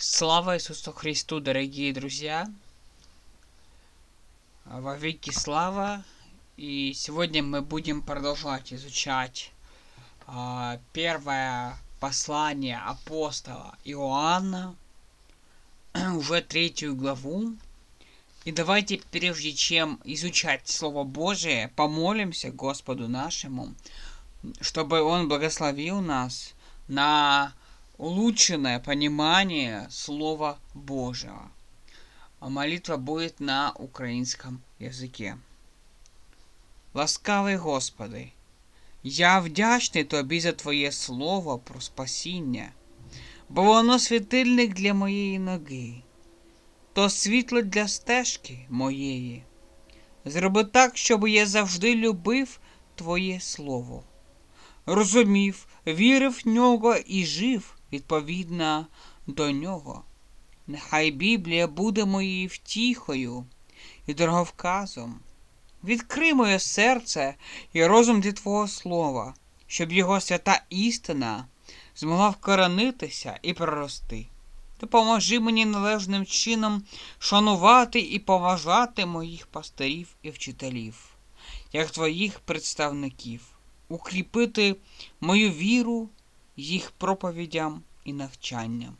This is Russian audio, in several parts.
Слава Иисусу Христу, дорогие друзья! Во веки слава! И сегодня мы будем продолжать изучать э, первое послание апостола Иоанна, уже третью главу. И давайте, прежде чем изучать Слово Божие, помолимся Господу нашему, чтобы Он благословил нас на улучшенное понимание Слова Божьего. Молитва будет на украинском языке. Ласкавий Господи, я вдячний Тобі за Твоє Слово про спасіння, бо воно світильник для моєї ноги, то світло для стежки моєї. Зроби так, щоб я завжди любив Твоє Слово, розумів, вірив в нього і жив відповідно до нього. Нехай Біблія буде моєю втіхою і дороговказом. Відкрий моє серце і розум для Твого Слова, щоб його свята істина змогла вкоронитися і прорости. Допоможи мені належним чином шанувати і поважати моїх пастирів і вчителів, як твоїх представників, укріпити мою віру їх проповідям і навчанням.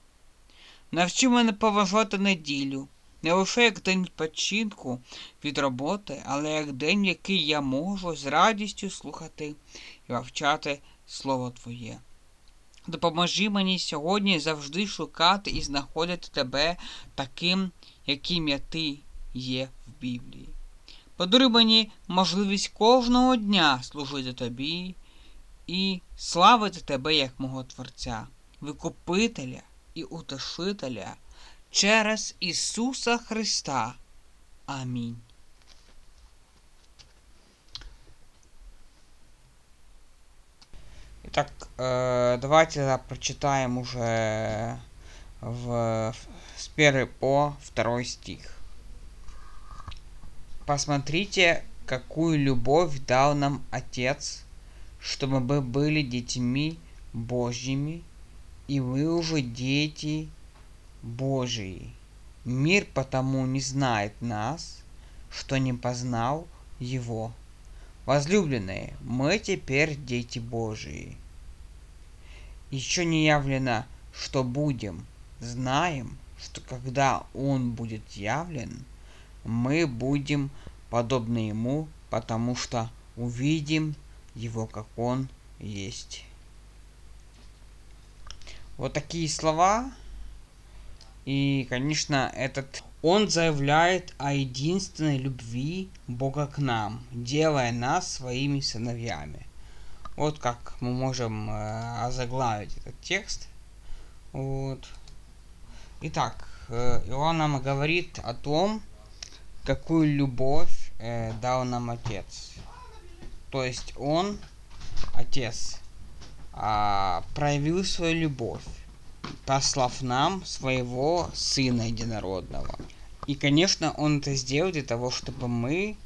Навчи мене поважати неділю, не лише як день відпочинку від роботи, але як день, який я можу з радістю слухати і вивчати Слово Твоє. Допоможи мені сьогодні завжди шукати і знаходити тебе таким, яким я ти є в Біблії. Подаруй мені можливість кожного дня служити тобі і славити тебе як мого Творця, Викупителя і Утешителя через Ісуса Христа. Амінь. Итак, э, давайте прочитаем уже в, с 1 по 2 стих. Посмотрите, какую любовь дал нам Отец чтобы мы были детьми Божьими, и вы уже дети Божии. Мир потому не знает нас, что не познал Его. Возлюбленные, мы теперь дети Божии. Еще не явлено, что будем. Знаем, что когда Он будет явлен, мы будем подобны Ему, потому что увидим его, как он есть. Вот такие слова. И, конечно, этот он заявляет о единственной любви Бога к нам, делая нас своими сыновьями. Вот как мы можем э, озаглавить этот текст. Вот. Итак, э, Иоанн нам говорит о том, какую любовь э, дал нам Отец. То есть он, отец, а, проявил свою любовь, послав нам своего сына единородного. И, конечно, он это сделал для того, чтобы мы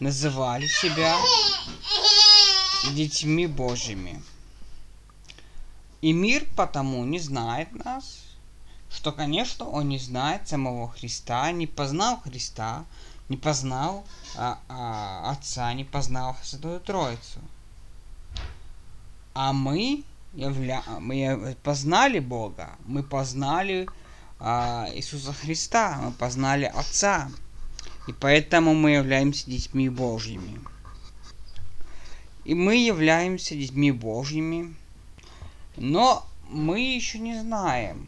называли себя детьми Божьими. И мир потому не знает нас, что, конечно, он не знает самого Христа, не познал Христа, не познал а, а, Отца, не познал Святую Троицу. А мы, явля... мы познали Бога, мы познали а, Иисуса Христа, мы познали Отца. И поэтому мы являемся детьми Божьими. И мы являемся детьми Божьими, но мы еще не знаем,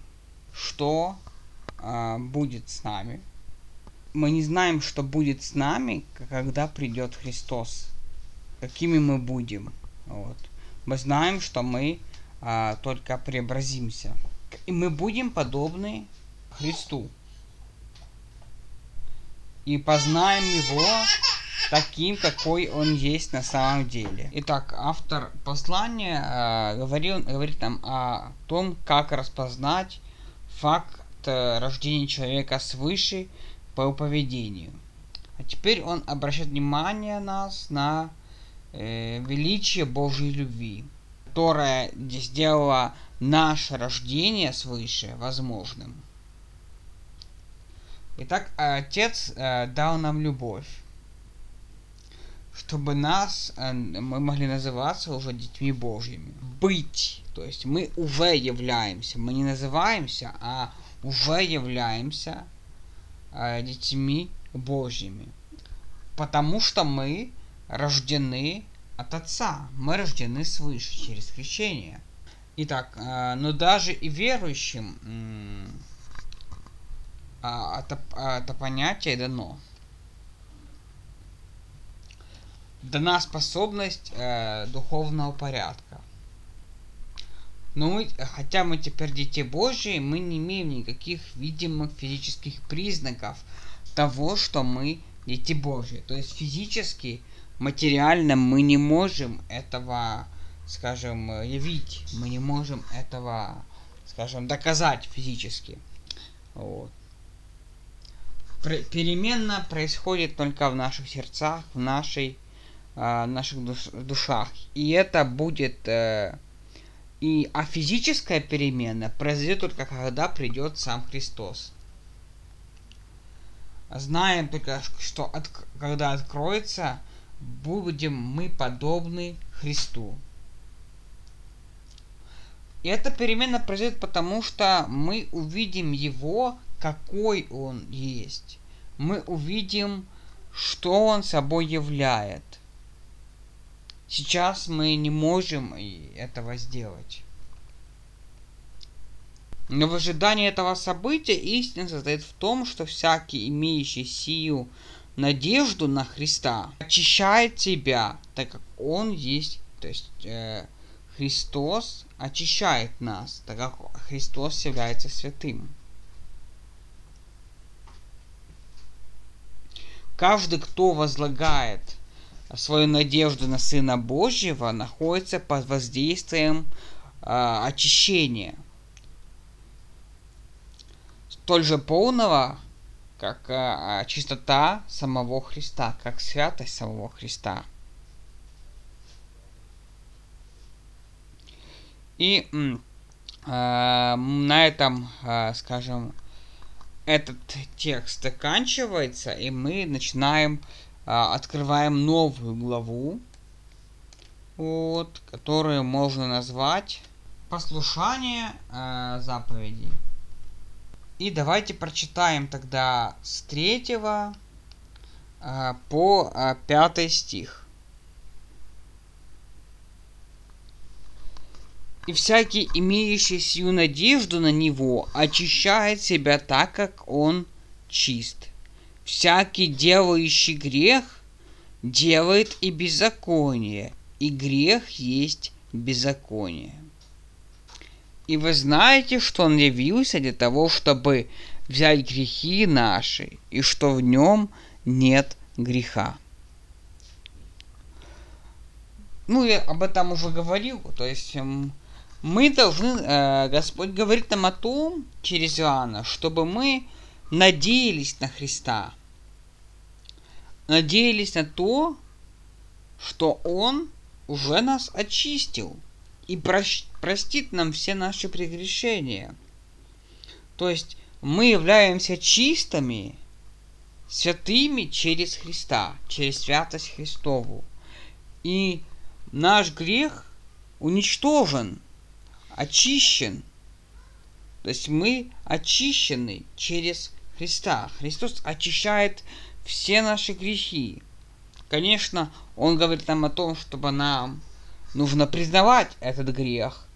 что а, будет с нами мы не знаем, что будет с нами, когда придет Христос. Какими мы будем. Вот. Мы знаем, что мы а, только преобразимся. И мы будем подобны Христу. И познаем Его таким, какой Он есть на самом деле. Итак, автор послания э, говорил, говорит нам о том, как распознать факт э, рождения человека свыше по поведению. А теперь он обращает внимание нас на э, величие Божьей любви, которая сделала наше рождение свыше возможным. Итак, Отец э, дал нам любовь, чтобы нас, э, мы могли называться уже детьми Божьими. Быть, то есть мы уже являемся, мы не называемся, а уже являемся детьми Божьими. Потому что мы рождены от Отца, мы рождены свыше через крещение. Итак, э, но даже и верующим э, это, это понятие дано. Дана способность э, духовного порядка. Но мы, хотя мы теперь дети Божьи, мы не имеем никаких видимых физических признаков того, что мы дети Божьи. То есть физически, материально мы не можем этого, скажем, явить. Мы не можем этого, скажем, доказать физически. Вот. Переменно происходит только в наших сердцах, в нашей, э, наших душ, душах. И это будет э, и, а физическая перемена произойдет только когда придет сам Христос. Знаем только, что от, когда откроется, будем мы подобны Христу. И эта перемена произойдет потому, что мы увидим Его, какой Он есть. Мы увидим, что Он собой являет. Сейчас мы не можем этого сделать. Но в ожидании этого события истина состоит в том, что всякий, имеющий сию надежду на Христа, очищает себя, так как Он есть, то есть э, Христос очищает нас, так как Христос является святым. Каждый, кто возлагает свою надежду на Сына Божьего, находится под воздействием э, очищения. Столь же полного, как э, чистота самого Христа, как святость самого Христа. И э, на этом, э, скажем, этот текст заканчивается, и мы начинаем открываем новую главу, вот, которую можно назвать послушание э, заповедей. И давайте прочитаем тогда с 3 э, по э, 5 стих. И всякий, имеющий сию надежду на него, очищает себя так, как он чист всякий делающий грех делает и беззаконие, и грех есть беззаконие. И вы знаете, что он явился для того, чтобы взять грехи наши, и что в нем нет греха. Ну, я об этом уже говорил, то есть мы должны, э, Господь говорит нам о том, через Иоанна, чтобы мы надеялись на Христа, надеялись на то, что Он уже нас очистил и простит нам все наши прегрешения. То есть мы являемся чистыми, святыми через Христа, через святость Христову. И наш грех уничтожен, очищен. То есть мы очищены через Христа. Христос очищает все наши грехи. Конечно, Он говорит нам о том, чтобы нам нужно признавать этот грех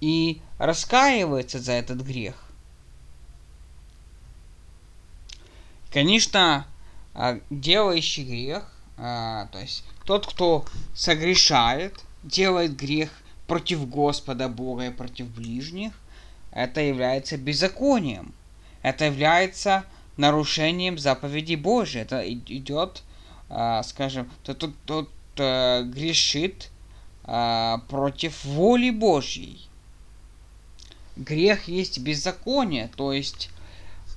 и раскаиваться за этот грех. Конечно, а, делающий грех, а, то есть тот, кто согрешает, делает грех против Господа Бога и против ближних, это является беззаконием это является нарушением заповедей Божьей. Это идет, э, скажем, тот, тот, э, грешит э, против воли Божьей. Грех есть беззаконие, то есть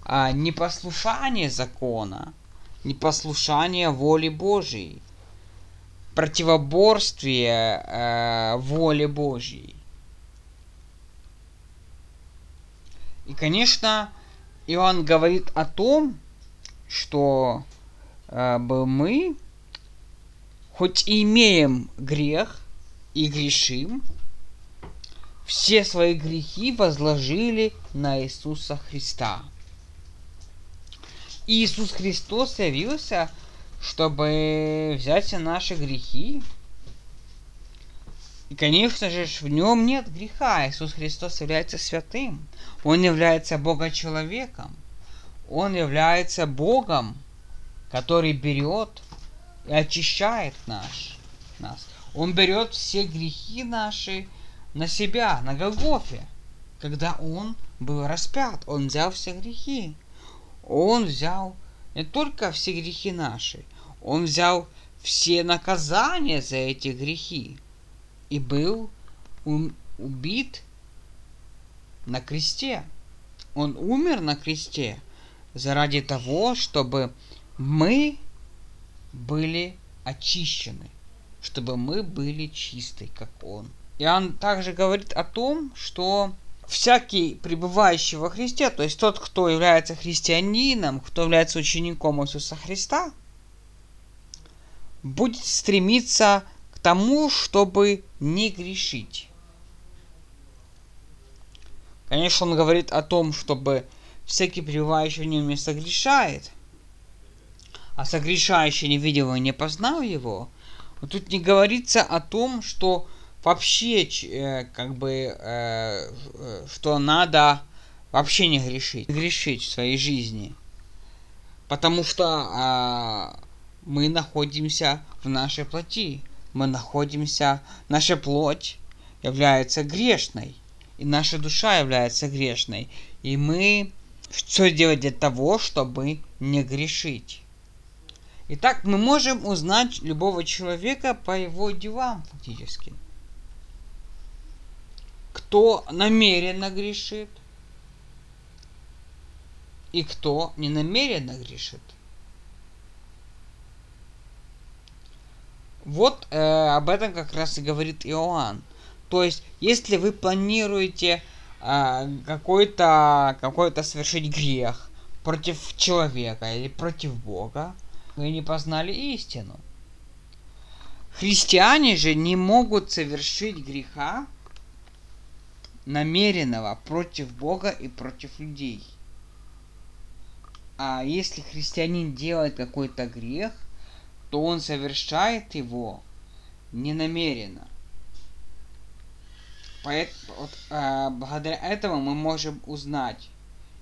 э, непослушание закона, непослушание воли Божьей, противоборствие э, воле Божьей. И, конечно, И он говорит о том, что э, мы хоть и имеем грех и грешим, все свои грехи возложили на Иисуса Христа. Иисус Христос явился, чтобы взять наши грехи. И, конечно же, в нем нет греха. Иисус Христос является святым. Он является Бога-человеком. Он является Богом, который берет и очищает наш, нас. Он берет все грехи наши на себя, на Голгофе. Когда Он был распят, Он взял все грехи. Он взял не только все грехи наши, Он взял все наказания за эти грехи и был убит на кресте. Он умер на кресте заради того, чтобы мы были очищены, чтобы мы были чисты, как Он. И он также говорит о том, что всякий пребывающий во Христе, то есть тот, кто является христианином, кто является учеником Иисуса Христа, будет стремиться к тому, чтобы не грешить. Конечно, он говорит о том, чтобы всякий пребывающий в нем не согрешает, а согрешающий не видел и не познал его. Но тут не говорится о том, что вообще, э, как бы, э, э, что надо вообще не грешить, грешить в своей жизни. Потому что э, мы находимся в нашей плоти. Мы находимся, наша плоть является грешной. И наша душа является грешной. И мы что делать для того, чтобы не грешить? Итак, мы можем узнать любого человека по его делам фактически кто намеренно грешит и кто не намеренно грешит. Вот э, об этом как раз и говорит Иоанн. То есть, если вы планируете э, какой-то какой-то совершить грех против человека или против Бога, вы не познали истину. Христиане же не могут совершить греха, намеренного против Бога и против людей. А если христианин делает какой-то грех, то он совершает его ненамеренно. Поэтому, вот, а, благодаря этому мы можем узнать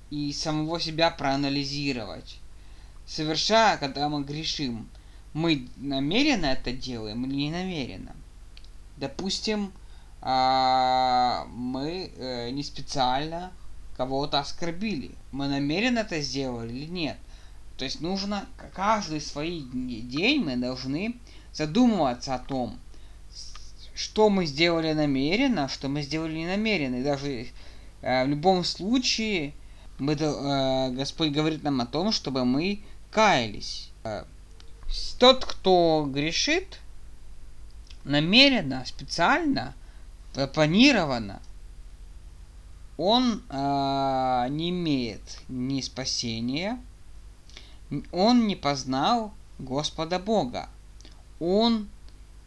и самого себя проанализировать. Совершая, когда мы грешим, мы намеренно это делаем или не намеренно. Допустим, а, мы э, не специально кого-то оскорбили. Мы намеренно это сделали или нет. То есть нужно каждый свой день мы должны задумываться о том, что мы сделали намеренно, что мы сделали не намеренно. И даже э, в любом случае мы, э, Господь говорит нам о том, чтобы мы каялись. Э, тот, кто грешит намеренно, специально – запланировано, он э, не имеет ни спасения, он не познал Господа Бога. Он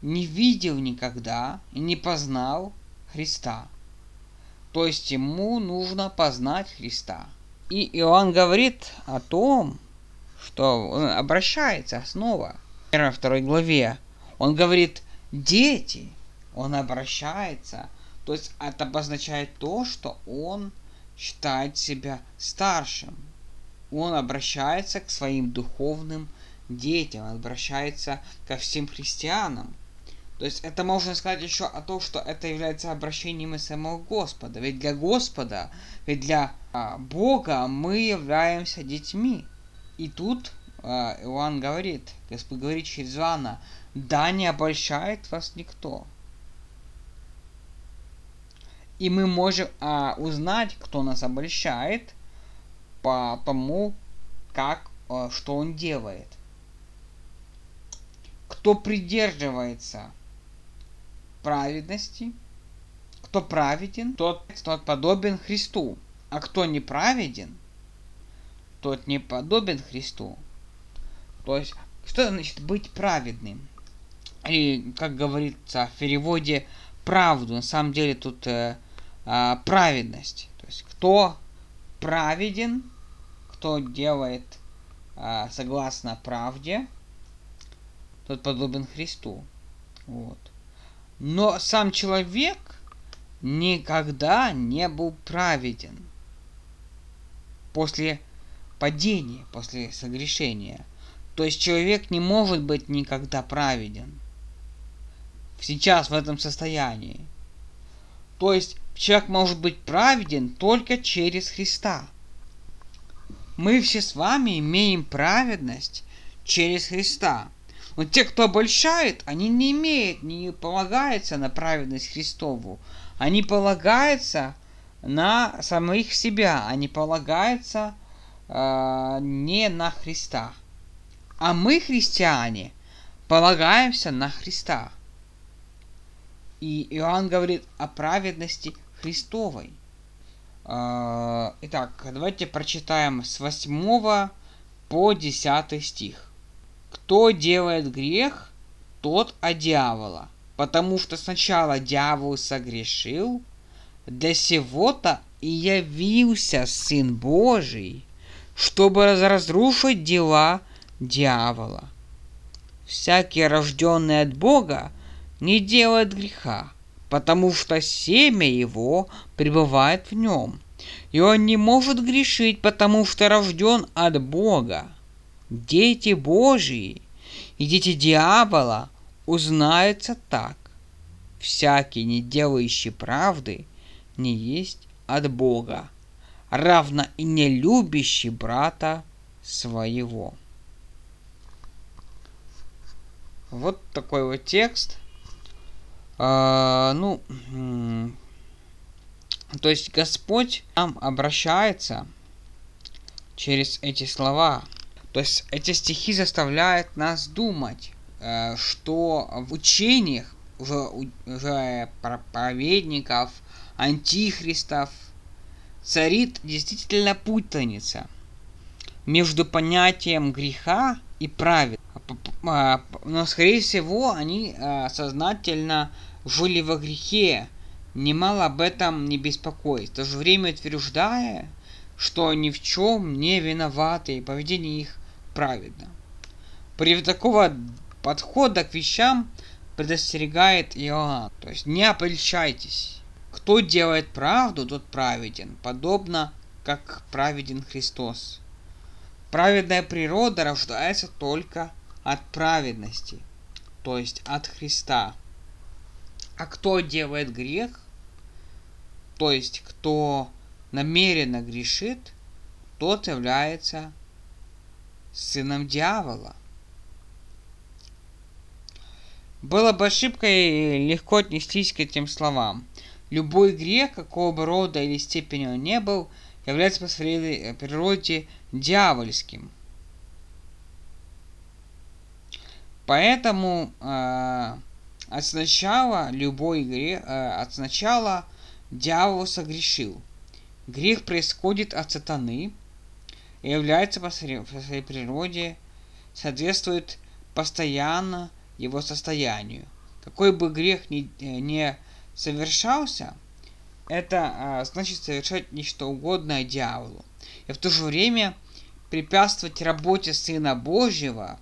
не видел никогда и не познал Христа. То есть ему нужно познать Христа. И Иоанн говорит о том, что он обращается снова в 1 главе. Он говорит, дети, он обращается, то есть это обозначает то, что он считает себя старшим. Он обращается к своим духовным детям, обращается ко всем христианам. То есть это можно сказать еще о том, что это является обращением и самого Господа. Ведь для Господа, ведь для а, Бога мы являемся детьми. И тут а, Иоанн говорит, Господь говорит через Иоанна, да не обольщает вас никто. И мы можем а, узнать, кто нас обольщает, по тому, как, а, что он делает. Кто придерживается праведности, кто праведен, тот, тот подобен Христу. А кто не праведен, тот не подобен Христу. То есть, что значит быть праведным? Или, как говорится в переводе, правду. На самом деле тут э, э, праведность. То есть, кто праведен, кто делает э, согласно правде, тот подобен Христу. Вот. Но сам человек никогда не был праведен после падения, после согрешения. То есть человек не может быть никогда праведен. Сейчас в этом состоянии. То есть человек может быть праведен только через Христа. Мы все с вами имеем праведность через Христа. Но те, кто обольщает, они не имеют, не полагаются на праведность Христову. Они полагаются на самих себя, они полагаются э, не на Христа. А мы, христиане, полагаемся на Христа. И Иоанн говорит о праведности Христовой. Э, итак, давайте прочитаем с 8 по 10 стих. Кто делает грех, тот от дьявола, потому что сначала дьявол согрешил, для сего-то и явился Сын Божий, чтобы разрушить дела дьявола. Всякий, рожденный от Бога, не делает греха, потому что семя его пребывает в нем, и он не может грешить, потому что рожден от Бога. Дети Божии и дети дьявола узнаются так. Всякий, не делающий правды, не есть от Бога, равно и не любящий брата своего. Вот такой вот текст. А, ну, то есть Господь нам обращается через эти слова. То есть эти стихи заставляют нас думать, э, что в учениях уже, уже проповедников, антихристов царит действительно путаница между понятием греха и правед. А, но, скорее всего, они э, сознательно жили во грехе, немало об этом не беспокоясь, в то же время утверждая, что ни в чем не виноваты и поведение их праведно. При такого подхода к вещам предостерегает Иоанн. То есть не опольщайтесь. Кто делает правду, тот праведен, подобно как праведен Христос. Праведная природа рождается только от праведности, то есть от Христа. А кто делает грех, то есть кто намеренно грешит, тот является сыном дьявола. Было бы ошибкой легко отнестись к этим словам. Любой грех, какого бы рода или степени он не был, является по своей природе дьявольским. Поэтому э, от сначала любой грех, э, от сначала дьявол согрешил. Грех происходит от сатаны, и является по своей, природе, соответствует постоянно его состоянию. Какой бы грех ни, э, не совершался, это а, значит совершать нечто угодное дьяволу. И в то же время препятствовать работе Сына Божьего,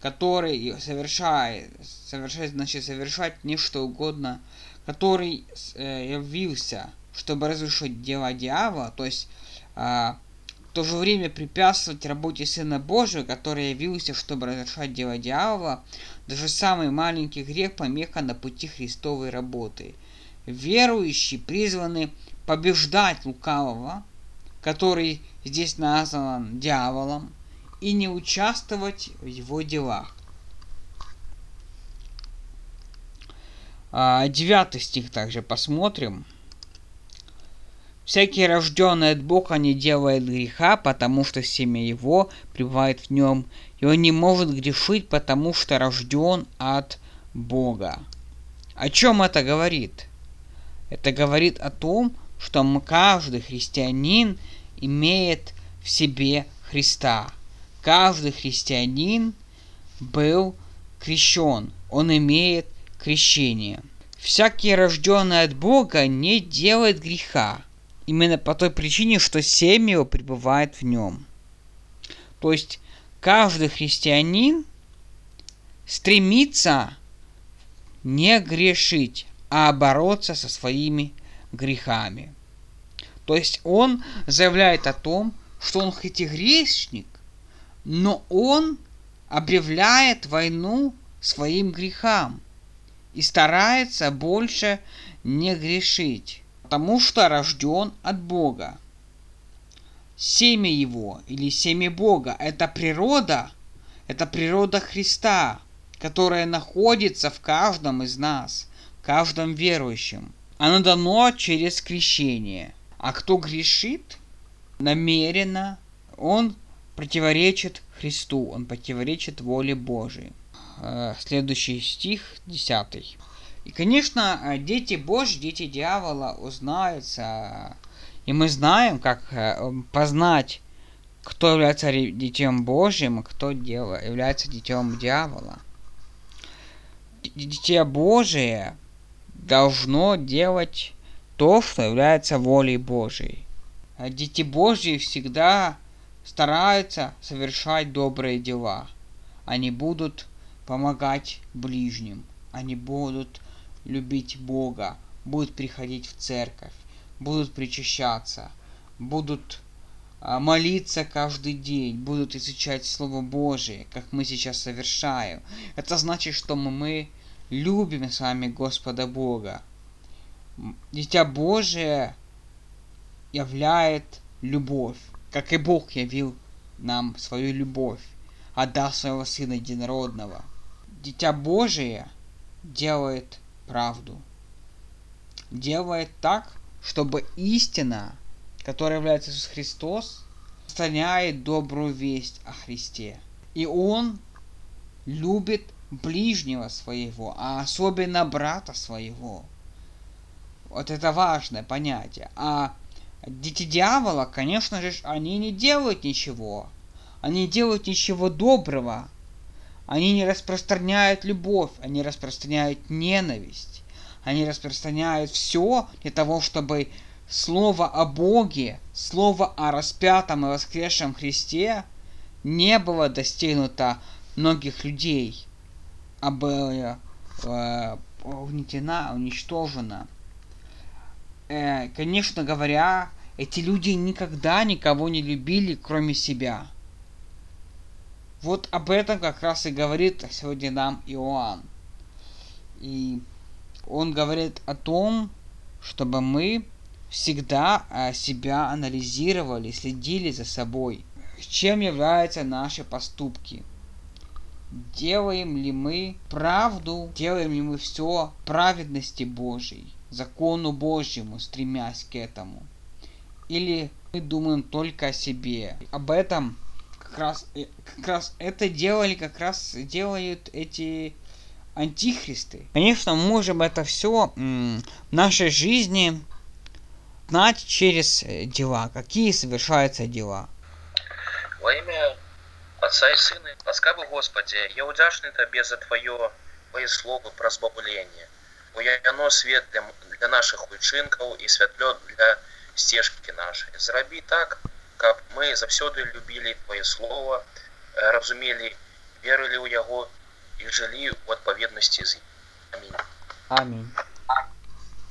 который совершает, совершает, значит, совершать нечто угодно, который э, явился, чтобы разрушить дела дьявола, то есть э, в то же время препятствовать работе Сына Божьего, который явился, чтобы разрешать дело дьявола, даже самый маленький грех помеха на пути Христовой работы. Верующие призваны побеждать лукавого, который здесь назван дьяволом, и не участвовать в его делах. А, девятый стих также посмотрим. Всякий рожденный от Бога не делает греха, потому что семя его пребывает в нем, и он не может грешить, потому что рожден от Бога. О чем это говорит? Это говорит о том, что каждый христианин имеет в в себе Христа. Каждый христианин был крещен, он имеет крещение. Всякий рожденный от Бога не делает греха, именно по той причине, что семя его пребывает в нем. То есть каждый христианин стремится не грешить, а бороться со своими грехами. То есть он заявляет о том, что он хоть и грешник, но он объявляет войну своим грехам и старается больше не грешить, потому что рожден от Бога. Семя его или семя Бога – это природа, это природа Христа, которая находится в каждом из нас, каждом верующем. Оно дано через крещение. А кто грешит намеренно, он противоречит Христу, он противоречит воле Божией. Э, следующий стих, 10. И, конечно, э, дети Божьи, дети дьявола узнаются. И мы знаем, как э, познать, кто является детем Божьим, а кто является детем дьявола. Дитя Божие должно делать то, что является волей Божией. Дети Божьи всегда стараются совершать добрые дела. Они будут помогать ближним. Они будут любить Бога, будут приходить в церковь, будут причащаться, будут а, молиться каждый день, будут изучать Слово Божие, как мы сейчас совершаем. Это значит, что мы, любим с вами Господа Бога. Дитя Божие являет любовь, как и Бог явил нам свою любовь, отдав своего Сына Единородного – Дитя Божие делает правду. Делает так, чтобы истина, которая является Иисус Христос, распространяет добрую весть о Христе. И Он любит ближнего своего, а особенно брата своего. Вот это важное понятие. А дети дьявола, конечно же, они не делают ничего. Они делают ничего доброго. Они не распространяют любовь, они распространяют ненависть. Они распространяют все для того, чтобы слово о Боге, слово о распятом и воскресшем Христе не было достигнуто многих людей, а было э, угнетено, уничтожено. Э, конечно говоря, эти люди никогда никого не любили, кроме себя – вот об этом как раз и говорит сегодня нам Иоанн. И он говорит о том, чтобы мы всегда а, себя анализировали, следили за собой. Чем являются наши поступки? Делаем ли мы правду, делаем ли мы все праведности Божьей, закону Божьему, стремясь к этому? Или мы думаем только о себе? Об этом как раз, э, как раз это делали, как раз делают эти антихристы. Конечно, можем это все в нашей жизни знать через э, дела, какие совершаются дела. Во имя Отца и Сына, ласкавый Господи, я удячный Тебе за Твое, Твое Слово про збавление. Бо яно свет для, для наших учинков и святло для стежки нашей. Зраби так, каб мы заўсёды любілі твоє слово разумелі верылі ў яго і жылі ў адпаведнасці з ім амінь